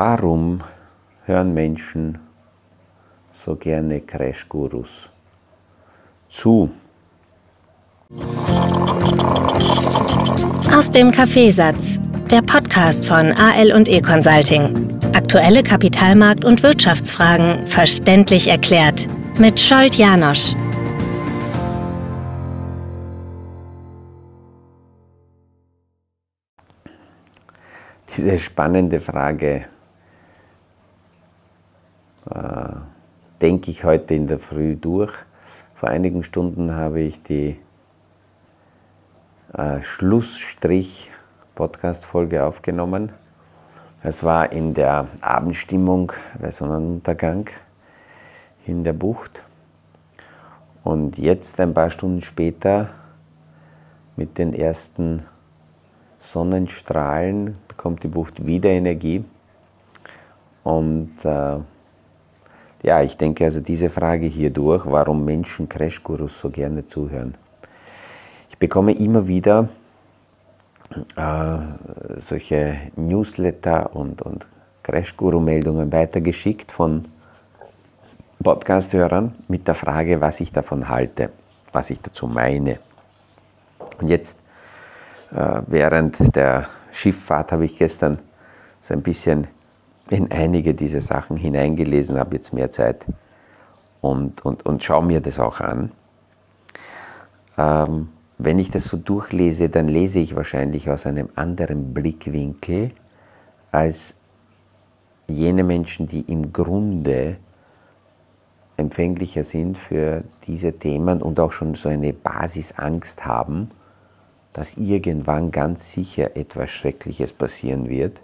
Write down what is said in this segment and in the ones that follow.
Warum hören Menschen so gerne Crash-Gurus zu? Aus dem Kaffeesatz, der Podcast von AL und E Consulting. Aktuelle Kapitalmarkt- und Wirtschaftsfragen verständlich erklärt mit Scholt Janosch. Diese spannende Frage denke ich heute in der Früh durch. Vor einigen Stunden habe ich die äh, Schlussstrich-Podcast-Folge aufgenommen. Es war in der Abendstimmung bei Sonnenuntergang in der Bucht. Und jetzt, ein paar Stunden später, mit den ersten Sonnenstrahlen, bekommt die Bucht wieder Energie. Und äh, ja, ich denke also diese Frage hier durch, warum Menschen Crashgurus so gerne zuhören. Ich bekomme immer wieder äh, solche Newsletter und, und Crashguru-Meldungen weitergeschickt von Podcast-Hörern mit der Frage, was ich davon halte, was ich dazu meine. Und jetzt, äh, während der Schifffahrt, habe ich gestern so ein bisschen in einige dieser Sachen hineingelesen, habe jetzt mehr Zeit und, und, und schaue mir das auch an. Ähm, wenn ich das so durchlese, dann lese ich wahrscheinlich aus einem anderen Blickwinkel als jene Menschen, die im Grunde empfänglicher sind für diese Themen und auch schon so eine Basisangst haben, dass irgendwann ganz sicher etwas Schreckliches passieren wird.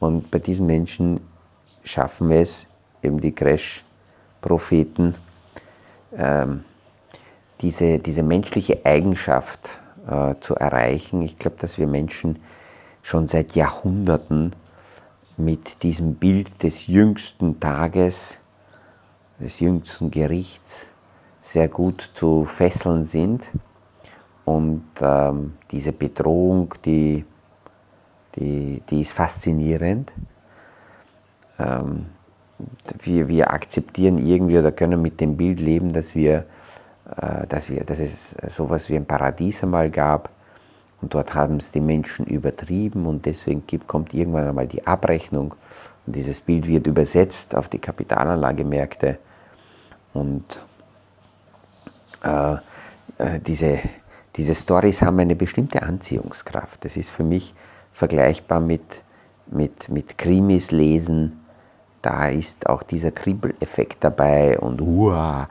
Und bei diesen Menschen schaffen wir es, eben die Crash-Propheten, ähm, diese, diese menschliche Eigenschaft äh, zu erreichen. Ich glaube, dass wir Menschen schon seit Jahrhunderten mit diesem Bild des jüngsten Tages, des jüngsten Gerichts sehr gut zu fesseln sind. Und ähm, diese Bedrohung, die die, die ist faszinierend. Ähm, wir, wir akzeptieren irgendwie oder können mit dem Bild leben, dass, wir, äh, dass, wir, dass es sowas wie ein Paradies einmal gab und dort haben es die Menschen übertrieben und deswegen gibt, kommt irgendwann einmal die Abrechnung und dieses Bild wird übersetzt auf die Kapitalanlagemärkte und äh, äh, diese, diese Stories haben eine bestimmte Anziehungskraft. Das ist für mich vergleichbar mit, mit, mit Krimis lesen. Da ist auch dieser Kribbeleffekt dabei und uah,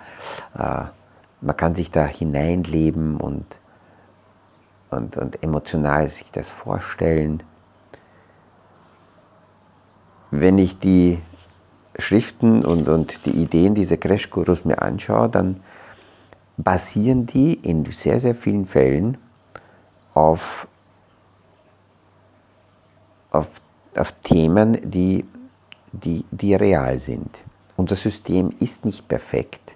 äh, man kann sich da hineinleben und, und, und emotional sich das vorstellen. Wenn ich die Schriften und, und die Ideen dieser Crash-Gurus mir anschaue, dann basieren die in sehr, sehr vielen Fällen auf auf, auf Themen, die, die, die real sind. Unser System ist nicht perfekt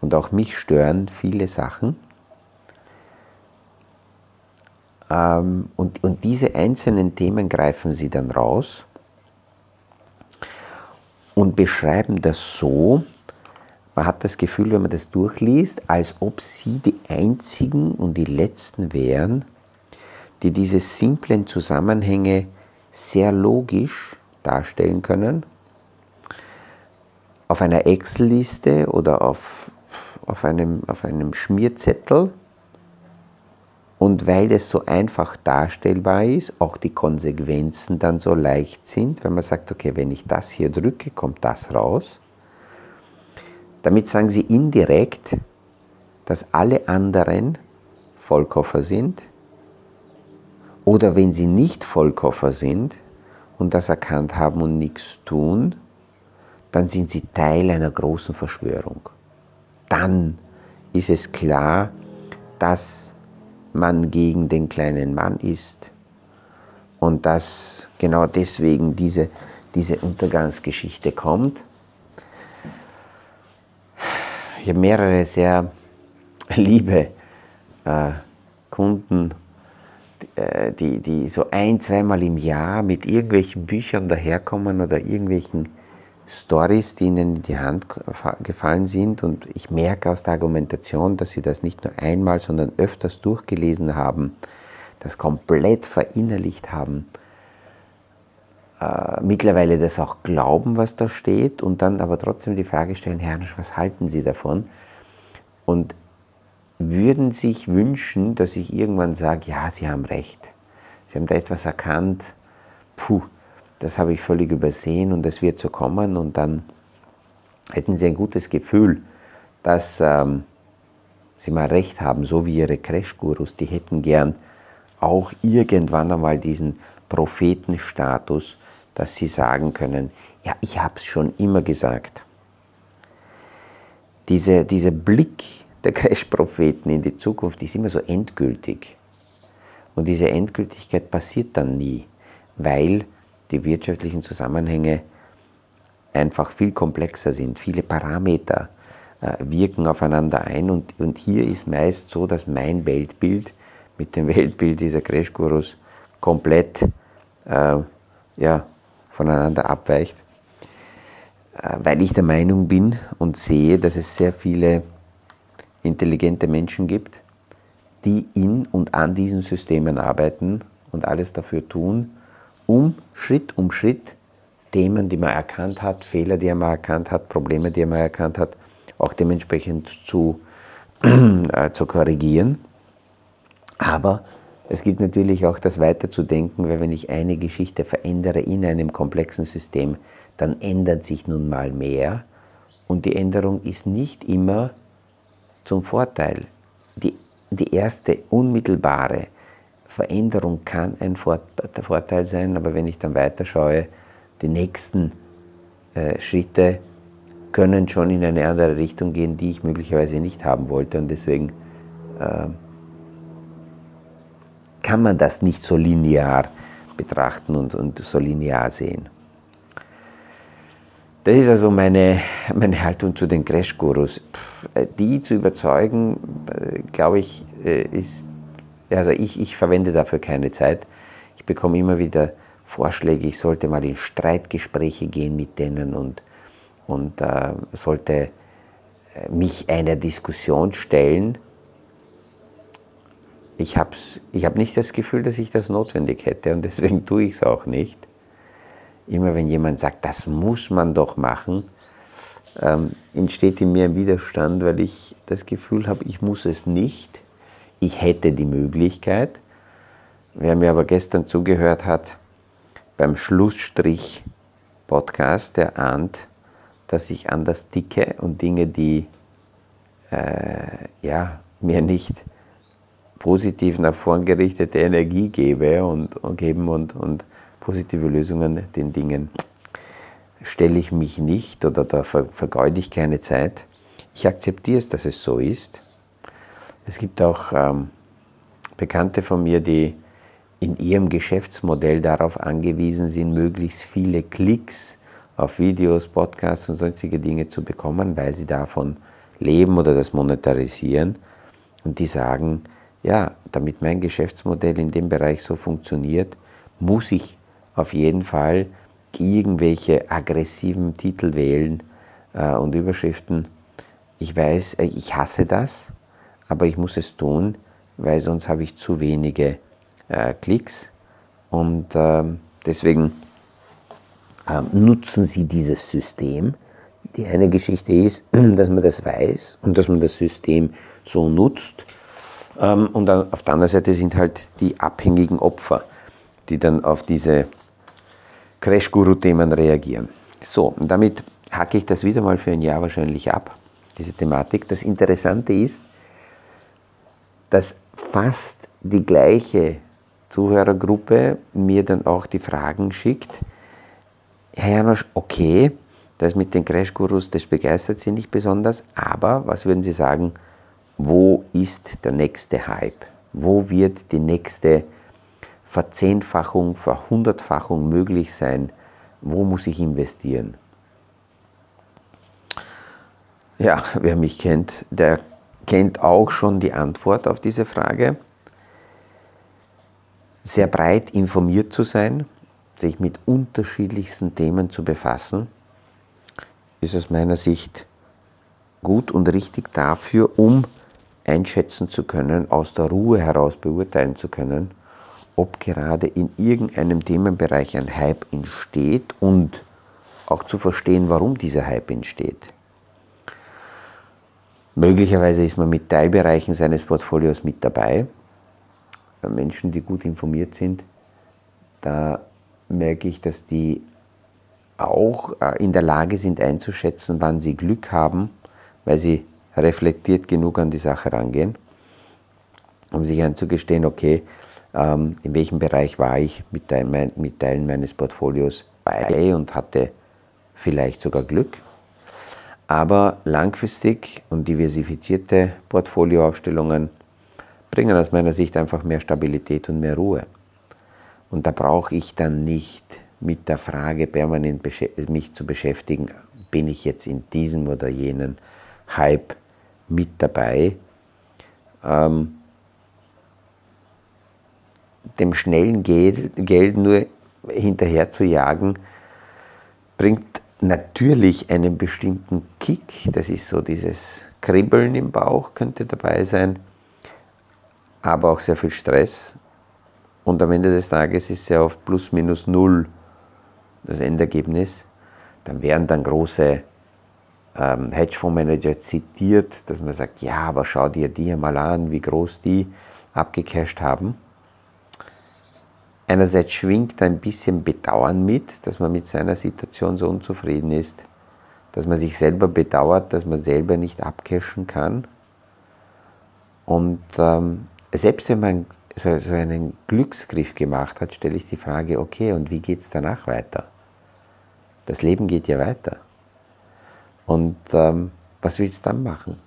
und auch mich stören viele Sachen. Ähm, und, und diese einzelnen Themen greifen sie dann raus und beschreiben das so, man hat das Gefühl, wenn man das durchliest, als ob sie die einzigen und die letzten wären, die diese simplen Zusammenhänge sehr logisch darstellen können. Auf einer Excel-Liste oder auf, auf, einem, auf einem Schmierzettel. Und weil es so einfach darstellbar ist, auch die Konsequenzen dann so leicht sind, wenn man sagt, okay, wenn ich das hier drücke, kommt das raus. Damit sagen sie indirekt, dass alle anderen Vollkoffer sind oder wenn sie nicht Vollkoffer sind und das erkannt haben und nichts tun, dann sind sie Teil einer großen Verschwörung. Dann ist es klar, dass man gegen den kleinen Mann ist und dass genau deswegen diese, diese Untergangsgeschichte kommt. Ich habe mehrere sehr liebe äh, Kunden die, die so ein, zweimal im Jahr mit irgendwelchen Büchern daherkommen oder irgendwelchen Stories, die ihnen in die Hand gefallen sind. Und ich merke aus der Argumentation, dass sie das nicht nur einmal, sondern öfters durchgelesen haben, das komplett verinnerlicht haben, äh, mittlerweile das auch glauben, was da steht, und dann aber trotzdem die Frage stellen, Herr, was halten Sie davon? Und würden sich wünschen, dass ich irgendwann sage, ja, Sie haben recht. Sie haben da etwas erkannt, puh, das habe ich völlig übersehen und es wird so kommen und dann hätten Sie ein gutes Gefühl, dass ähm, Sie mal recht haben, so wie Ihre Crash-Gurus, die hätten gern auch irgendwann einmal diesen Prophetenstatus, dass sie sagen können, ja, ich habe es schon immer gesagt. Diese, dieser Blick der Crash-Propheten in die Zukunft ist immer so endgültig. Und diese Endgültigkeit passiert dann nie, weil die wirtschaftlichen Zusammenhänge einfach viel komplexer sind. Viele Parameter äh, wirken aufeinander ein und, und hier ist meist so, dass mein Weltbild mit dem Weltbild dieser Crash-Gurus komplett äh, ja, voneinander abweicht, äh, weil ich der Meinung bin und sehe, dass es sehr viele intelligente Menschen gibt, die in und an diesen Systemen arbeiten und alles dafür tun, um Schritt um Schritt Themen, die man erkannt hat, Fehler, die man erkannt hat, Probleme, die man erkannt hat, auch dementsprechend zu, äh, zu korrigieren. Aber es gibt natürlich auch das weiterzudenken, weil wenn ich eine Geschichte verändere in einem komplexen System, dann ändert sich nun mal mehr und die Änderung ist nicht immer zum Vorteil. Die, die erste unmittelbare Veränderung kann ein Vorteil sein, aber wenn ich dann weiterschaue, die nächsten äh, Schritte können schon in eine andere Richtung gehen, die ich möglicherweise nicht haben wollte. Und deswegen äh, kann man das nicht so linear betrachten und, und so linear sehen. Das ist also meine, meine Haltung zu den Crash-Gurus. Äh, die zu überzeugen, äh, glaube ich, äh, ist, also ich, ich verwende dafür keine Zeit. Ich bekomme immer wieder Vorschläge, ich sollte mal in Streitgespräche gehen mit denen und, und äh, sollte mich einer Diskussion stellen. Ich habe ich hab nicht das Gefühl, dass ich das notwendig hätte und deswegen tue ich es auch nicht immer wenn jemand sagt, das muss man doch machen, ähm, entsteht in mir ein Widerstand, weil ich das Gefühl habe, ich muss es nicht. Ich hätte die Möglichkeit. Wer mir aber gestern zugehört hat beim Schlussstrich-Podcast, der ahnt, dass ich anders dicke und Dinge, die äh, ja, mir nicht positiv nach vorn gerichtete Energie gebe und, und geben und, und positive Lösungen den Dingen stelle ich mich nicht oder da vergeude ich keine Zeit. Ich akzeptiere es, dass es so ist. Es gibt auch ähm, Bekannte von mir, die in ihrem Geschäftsmodell darauf angewiesen sind, möglichst viele Klicks auf Videos, Podcasts und sonstige Dinge zu bekommen, weil sie davon leben oder das monetarisieren. Und die sagen, ja, damit mein Geschäftsmodell in dem Bereich so funktioniert, muss ich auf jeden Fall irgendwelche aggressiven Titel wählen äh, und Überschriften. Ich weiß, äh, ich hasse das, aber ich muss es tun, weil sonst habe ich zu wenige äh, Klicks und ähm, deswegen ähm, nutzen Sie dieses System. Die eine Geschichte ist, dass man das weiß und dass man das System so nutzt. Ähm, und auf der anderen Seite sind halt die abhängigen Opfer, die dann auf diese Crash-Guru-Themen reagieren. So, und damit hacke ich das wieder mal für ein Jahr wahrscheinlich ab, diese Thematik. Das Interessante ist, dass fast die gleiche Zuhörergruppe mir dann auch die Fragen schickt. Herr Janosch, okay, das mit den Crash-Gurus, das begeistert Sie nicht besonders, aber was würden Sie sagen, wo ist der nächste Hype? Wo wird die nächste Verzehnfachung, Verhundertfachung möglich sein? Wo muss ich investieren? Ja, wer mich kennt, der kennt auch schon die Antwort auf diese Frage. sehr breit informiert zu sein, sich mit unterschiedlichsten Themen zu befassen, ist aus meiner Sicht gut und richtig dafür, um einschätzen zu können, aus der Ruhe heraus beurteilen zu können, ob gerade in irgendeinem Themenbereich ein Hype entsteht und auch zu verstehen, warum dieser Hype entsteht. Möglicherweise ist man mit Teilbereichen seines Portfolios mit dabei. Menschen, die gut informiert sind, da merke ich, dass die auch äh, in der Lage sind einzuschätzen, wann sie Glück haben, weil sie reflektiert genug an die Sache rangehen, um sich einzugestehen, okay, in welchem Bereich war ich mit Teilen meines Portfolios bei und hatte vielleicht sogar Glück. Aber langfristig und diversifizierte Portfolioaufstellungen bringen aus meiner Sicht einfach mehr Stabilität und mehr Ruhe. Und da brauche ich dann nicht mit der Frage permanent mich zu beschäftigen, bin ich jetzt in diesem oder jenen Hype mit dabei. Ähm, dem schnellen Geld, nur hinterher zu jagen, bringt natürlich einen bestimmten Kick. Das ist so dieses Kribbeln im Bauch könnte dabei sein, aber auch sehr viel Stress. Und am Ende des Tages ist sehr oft plus minus null das Endergebnis. Dann werden dann große ähm, Hedgefondsmanager zitiert, dass man sagt, ja, aber schau dir die mal an, wie groß die abgecasht haben. Einerseits schwingt ein bisschen Bedauern mit, dass man mit seiner Situation so unzufrieden ist, dass man sich selber bedauert, dass man selber nicht abcashen kann. Und ähm, selbst wenn man so, so einen Glücksgriff gemacht hat, stelle ich die Frage, okay, und wie geht es danach weiter? Das Leben geht ja weiter. Und ähm, was willst du dann machen?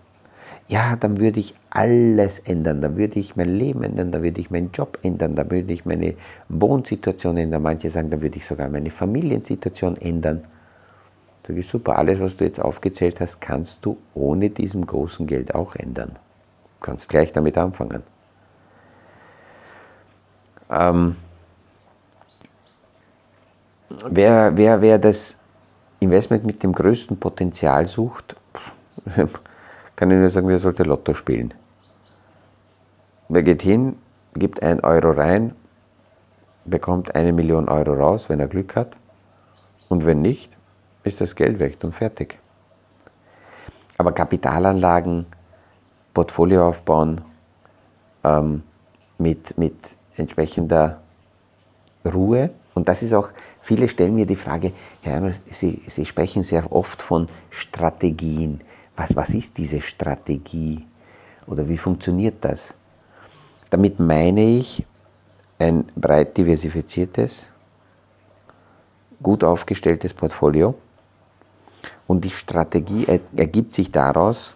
ja, dann würde ich alles ändern, dann würde ich mein Leben ändern, dann würde ich meinen Job ändern, dann würde ich meine Wohnsituation ändern. Manche sagen, dann würde ich sogar meine Familiensituation ändern. Sag ich, super, alles, was du jetzt aufgezählt hast, kannst du ohne diesem großen Geld auch ändern. Du kannst gleich damit anfangen. Ähm, wer, wer, wer das Investment mit dem größten Potenzial sucht, kann ich nur sagen, der sollte Lotto spielen. Wer geht hin, gibt ein Euro rein, bekommt eine Million Euro raus, wenn er Glück hat. Und wenn nicht, ist das Geld weg und fertig. Aber Kapitalanlagen, Portfolio aufbauen, ähm, mit, mit entsprechender Ruhe. Und das ist auch, viele stellen mir die Frage, Herr, Sie, Sie sprechen sehr oft von Strategien was, was ist diese Strategie oder wie funktioniert das? Damit meine ich ein breit diversifiziertes, gut aufgestelltes Portfolio. Und die Strategie ergibt sich daraus,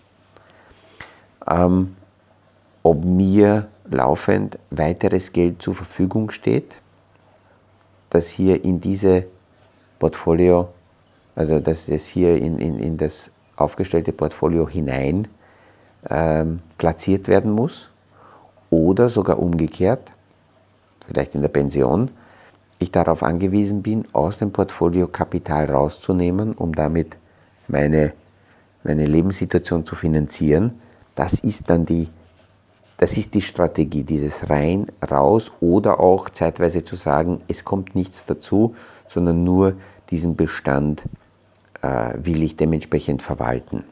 ähm, ob mir laufend weiteres Geld zur Verfügung steht, das hier in diese Portfolio, also dass es hier in, in, in das aufgestellte Portfolio hinein ähm, platziert werden muss oder sogar umgekehrt, vielleicht in der Pension, ich darauf angewiesen bin, aus dem Portfolio Kapital rauszunehmen, um damit meine, meine Lebenssituation zu finanzieren. Das ist dann die, das ist die Strategie, dieses rein, raus oder auch zeitweise zu sagen, es kommt nichts dazu, sondern nur diesen Bestand äh, will ich dementsprechend verwalten.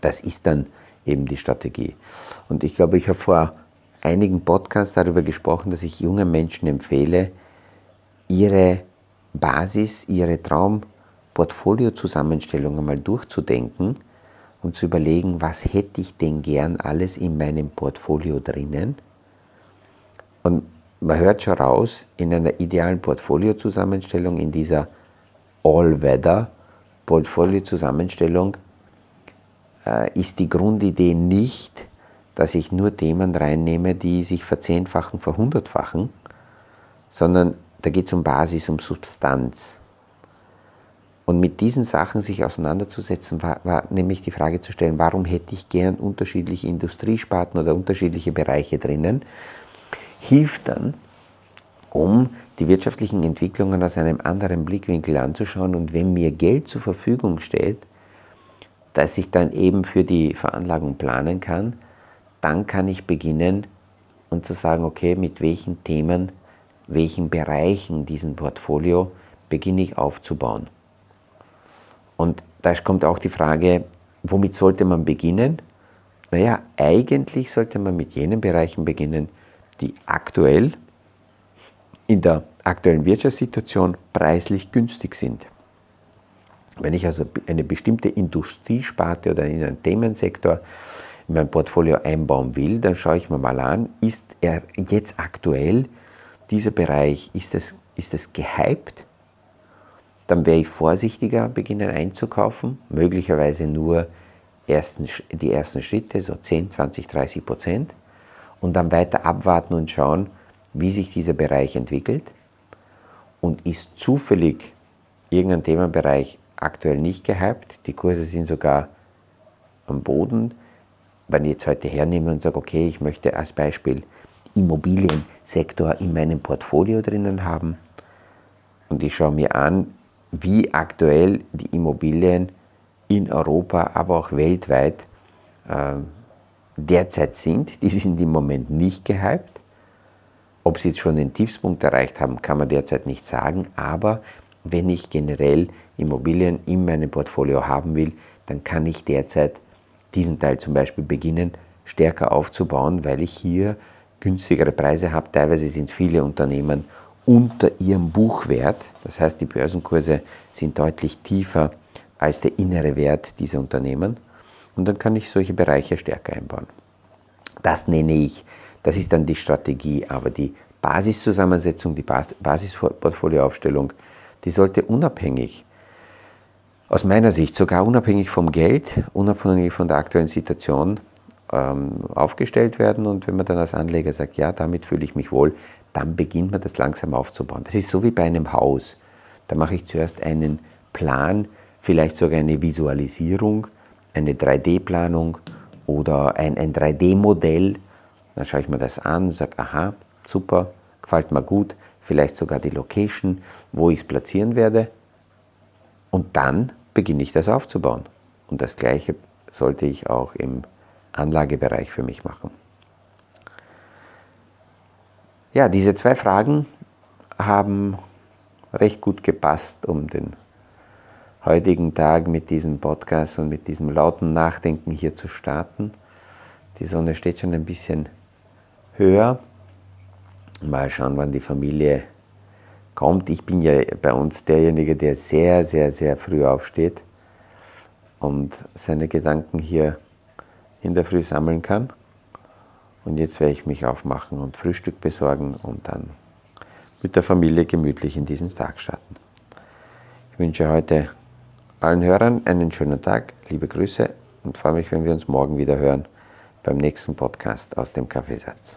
Das ist dann eben die Strategie. Und ich glaube, ich habe vor einigen Podcasts darüber gesprochen, dass ich jungen Menschen empfehle, ihre Basis, ihre Traumportfolio-Zusammenstellung einmal durchzudenken und zu überlegen, was hätte ich denn gern alles in meinem Portfolio drinnen. Und man hört schon raus, in einer idealen Portfolio-Zusammenstellung, in dieser All-Weather, Portfolio-Zusammenstellung äh, ist die Grundidee nicht, dass ich nur Themen reinnehme, die sich verzehnfachen, verhundertfachen, sondern da geht es um Basis, um Substanz. Und mit diesen Sachen sich auseinanderzusetzen, war, war, nämlich die Frage zu stellen, warum hätte ich gern unterschiedliche Industriesparten oder unterschiedliche Bereiche drinnen, hilft dann, um die wirtschaftlichen Entwicklungen aus einem anderen Blickwinkel anzuschauen. Und wenn mir Geld zur Verfügung steht, das ich dann eben für die Veranlagung planen kann, dann kann ich beginnen und zu sagen, okay, mit welchen Themen, welchen Bereichen diesen Portfolio beginne ich aufzubauen. Und da kommt auch die Frage, womit sollte man beginnen? Naja, eigentlich sollte man mit jenen Bereichen beginnen, die aktuell in der aktuellen Wirtschaftssituation preislich günstig sind. Wenn ich also eine bestimmte Industriesparte oder in einen Themensektor in mein Portfolio einbauen will, dann schaue ich mir mal an, ist er jetzt aktuell, dieser Bereich, ist es, ist es gehypt? Dann wäre ich vorsichtiger beginnen einzukaufen, möglicherweise nur ersten, die ersten Schritte, so 10, 20, 30 Prozent, und dann weiter abwarten und schauen, wie sich dieser Bereich entwickelt und ist zufällig irgendein Themenbereich aktuell nicht gehypt, die Kurse sind sogar am Boden. Wenn ich jetzt heute hernehme und sage, okay, ich möchte als Beispiel Immobiliensektor in meinem Portfolio drinnen haben und ich schaue mir an, wie aktuell die Immobilien in Europa, aber auch weltweit äh, derzeit sind. Die sind im Moment nicht gehypt. Ob sie jetzt schon den Tiefspunkt erreicht haben, kann man derzeit nicht sagen. Aber wenn ich generell Immobilien in meinem Portfolio haben will, dann kann ich derzeit diesen Teil zum Beispiel beginnen, stärker aufzubauen, weil ich hier günstigere Preise habe. Teilweise sind viele Unternehmen unter ihrem Buchwert. Das heißt, die Börsenkurse sind deutlich tiefer als der innere Wert dieser Unternehmen. Und dann kann ich solche Bereiche stärker einbauen. Das nenne ich, das ist dann die Strategie, aber die Basiszusammensetzung, die Basisportfolioaufstellung, die sollte unabhängig, aus meiner Sicht sogar unabhängig vom Geld, unabhängig von der aktuellen Situation ähm, aufgestellt werden. Und wenn man dann als Anleger sagt, ja, damit fühle ich mich wohl, dann beginnt man das langsam aufzubauen. Das ist so wie bei einem Haus. Da mache ich zuerst einen Plan, vielleicht sogar eine Visualisierung, eine 3D-Planung oder ein, ein 3D-Modell. Dann schaue ich mir das an und sage, aha, super, gefällt mir gut, vielleicht sogar die Location, wo ich es platzieren werde. Und dann beginne ich das aufzubauen. Und das Gleiche sollte ich auch im Anlagebereich für mich machen. Ja, diese zwei Fragen haben recht gut gepasst, um den heutigen Tag mit diesem Podcast und mit diesem lauten Nachdenken hier zu starten. Die Sonne steht schon ein bisschen höher. Mal schauen, wann die Familie kommt. Ich bin ja bei uns derjenige, der sehr, sehr, sehr früh aufsteht und seine Gedanken hier in der Früh sammeln kann. Und jetzt werde ich mich aufmachen und Frühstück besorgen und dann mit der Familie gemütlich in diesen Tag starten. Ich wünsche heute allen Hörern einen schönen Tag, liebe Grüße und freue mich, wenn wir uns morgen wieder hören beim nächsten Podcast aus dem Kaffeesatz.